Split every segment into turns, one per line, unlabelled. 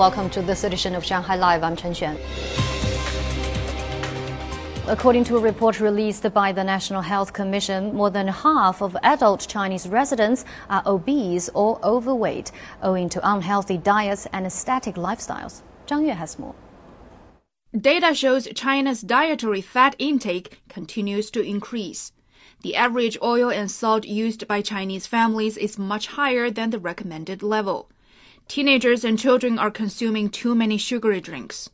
Welcome to this edition of Shanghai Live. I'm Chen Xuan. According to a report released by the National Health Commission, more than half of adult Chinese residents are obese or overweight, owing to unhealthy diets and static lifestyles. Zhang Yue has more.
Data shows China's dietary fat intake continues to increase. The average oil and salt used by Chinese families is much higher than the recommended level. Teenagers and children are consuming too many sugary drinks.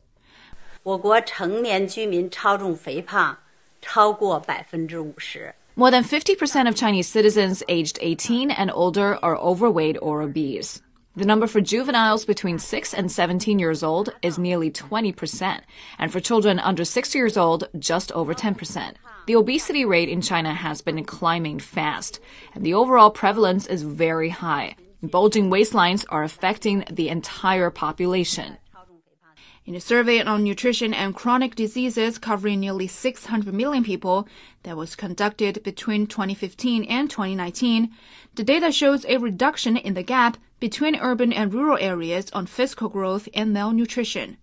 我国成年居民超重肥胖超过百分之五十。
More than 50% of Chinese citizens aged 18 and older are overweight or obese. The number for juveniles between 6 and 17 years old is nearly 20%, and for children under 6 years old, just over 10%. The obesity rate in China has been climbing fast, and the overall prevalence is very high. Bulging waistlines are affecting the entire population. In a survey on nutrition and chronic diseases covering nearly 600 million people that was conducted between 2015 and 2019, the data shows a reduction in the gap between urban and rural areas on physical growth and malnutrition.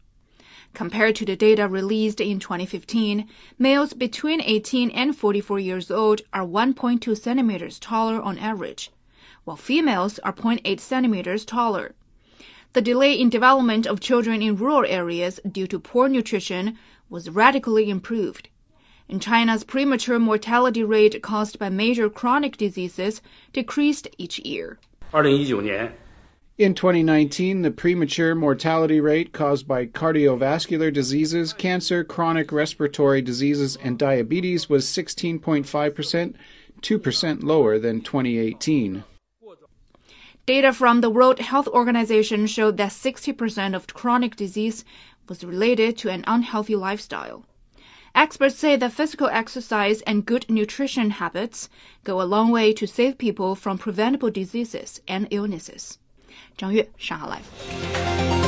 Compared to the data released in 2015, males between 18 and 44 years old are 1.2 centimeters taller on average, while females are 0.8 centimeters taller. The delay in development of children in rural areas due to poor nutrition was radically improved. And China's premature mortality rate caused by major chronic diseases decreased each year.
In 2019, the premature mortality rate caused by cardiovascular diseases, cancer, chronic respiratory diseases, and diabetes was 16.5%, 2% lower than 2018.
Data from the World Health Organization showed that 60% of chronic disease was related to an unhealthy lifestyle. Experts say that physical exercise and good nutrition habits go a long way to save people from preventable diseases and illnesses. 张悦，上海 Live。